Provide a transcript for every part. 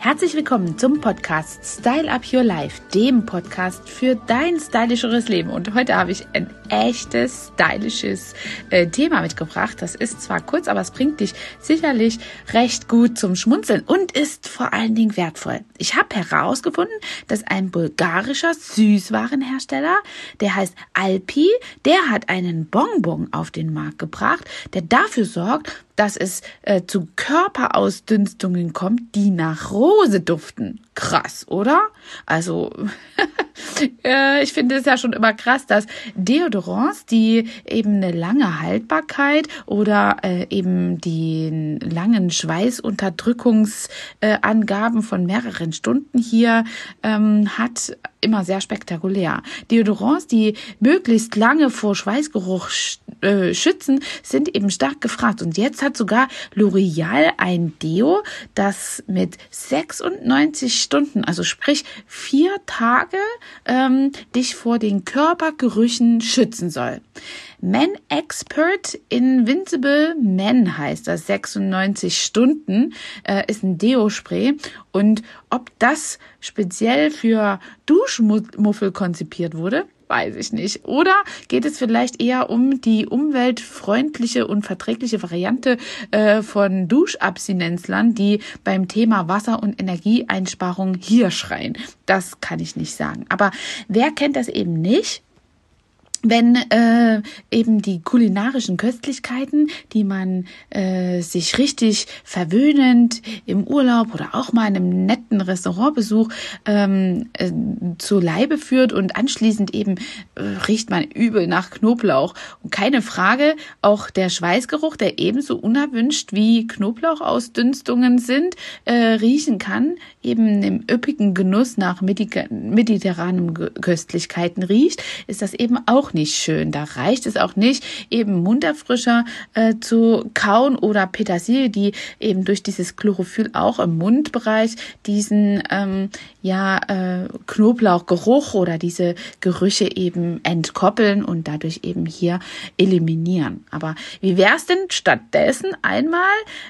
Herzlich willkommen zum Podcast Style Up Your Life, dem Podcast für dein stylischeres Leben. Und heute habe ich ein echtes, stylisches äh, Thema mitgebracht. Das ist zwar kurz, aber es bringt dich sicherlich recht gut zum Schmunzeln und ist vor allen Dingen wertvoll. Ich habe herausgefunden, dass ein bulgarischer Süßwarenhersteller, der heißt Alpi, der hat einen Bonbon auf den Markt gebracht, der dafür sorgt, dass es äh, zu Körperausdünstungen kommt, die nach Rose duften. Krass, oder? Also, äh, ich finde es ja schon immer krass, dass Deodorants, die eben eine lange Haltbarkeit oder äh, eben die langen Schweißunterdrückungsangaben von mehreren Stunden hier ähm, hat, immer sehr spektakulär. Deodorants, die möglichst lange vor Schweißgeruch äh, schützen, sind eben stark gefragt. Und jetzt hat sogar L'Oreal ein Deo, das mit 96 Stunden, also sprich vier Tage, ähm, dich vor den Körpergerüchen schützen soll. Men Expert Invincible Men heißt das, 96 Stunden äh, ist ein Deo-Spray und ob das speziell für Duschmuffel konzipiert wurde, weiß ich nicht. Oder geht es vielleicht eher um die umweltfreundliche und verträgliche Variante äh, von Duschabstinenzlern, die beim Thema Wasser- und Energieeinsparung hier schreien? Das kann ich nicht sagen. Aber wer kennt das eben nicht? Wenn äh, eben die kulinarischen Köstlichkeiten, die man äh, sich richtig verwöhnend im Urlaub oder auch mal in einem netten Restaurantbesuch ähm, äh, zu Leibe führt und anschließend eben äh, riecht man übel nach Knoblauch. Und keine Frage, auch der Schweißgeruch, der ebenso unerwünscht wie Knoblauchausdünstungen sind, äh, riechen kann, eben im üppigen Genuss nach mediterranen Köstlichkeiten riecht, ist das eben auch auch nicht schön. Da reicht es auch nicht, eben Munterfrischer äh, zu kauen oder Petersilie, die eben durch dieses Chlorophyll auch im Mundbereich diesen ähm, ja äh, Knoblauchgeruch oder diese Gerüche eben entkoppeln und dadurch eben hier eliminieren. Aber wie wäre es denn stattdessen einmal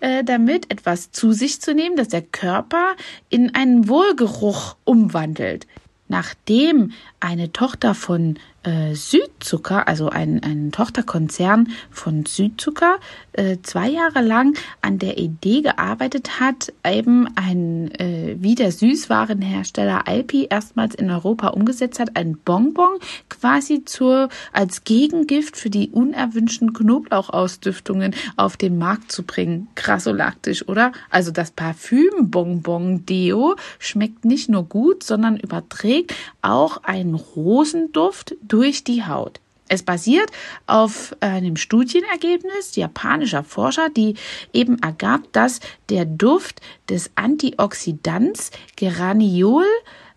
äh, damit etwas zu sich zu nehmen, dass der Körper in einen Wohlgeruch umwandelt? Nachdem eine Tochter von äh, Südzucker, also ein, ein Tochterkonzern von Südzucker, äh, zwei Jahre lang an der Idee gearbeitet hat, eben ein, äh, wie der Süßwarenhersteller Alpi erstmals in Europa umgesetzt hat, ein Bonbon quasi zur, als Gegengift für die unerwünschten Knoblauchausdüftungen auf den Markt zu bringen. Krassolaktisch, oder? Also das Parfüm-Bonbon Deo schmeckt nicht nur gut, sondern überträgt auch einen Rosenduft durch die Haut. Es basiert auf einem Studienergebnis japanischer Forscher, die eben ergab, dass der Duft des Antioxidants Geraniol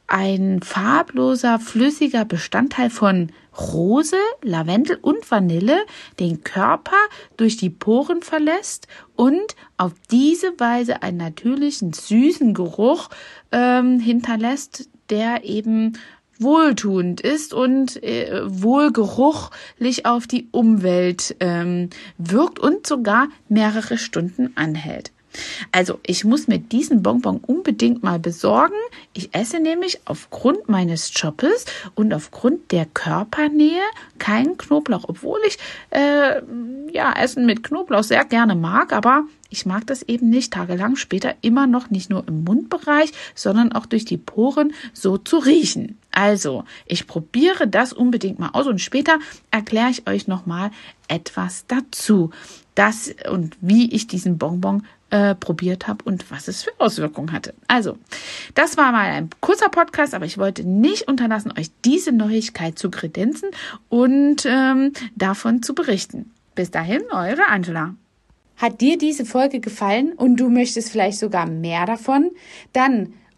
ein farbloser, flüssiger Bestandteil von Rose, Lavendel und Vanille den Körper durch die Poren verlässt und auf diese Weise einen natürlichen süßen Geruch ähm, hinterlässt, der eben wohltuend ist und äh, wohlgeruchlich auf die Umwelt ähm, wirkt und sogar mehrere Stunden anhält. Also ich muss mir diesen Bonbon unbedingt mal besorgen. Ich esse nämlich aufgrund meines Jobes und aufgrund der Körpernähe keinen Knoblauch, obwohl ich äh, ja Essen mit Knoblauch sehr gerne mag, aber ich mag das eben nicht tagelang später immer noch nicht nur im Mundbereich, sondern auch durch die Poren so zu riechen. Also, ich probiere das unbedingt mal aus und später erkläre ich euch nochmal etwas dazu. Das und wie ich diesen Bonbon äh, probiert habe und was es für Auswirkungen hatte. Also, das war mal ein kurzer Podcast, aber ich wollte nicht unterlassen, euch diese Neuigkeit zu kredenzen und ähm, davon zu berichten. Bis dahin, eure Angela. Hat dir diese Folge gefallen und du möchtest vielleicht sogar mehr davon? Dann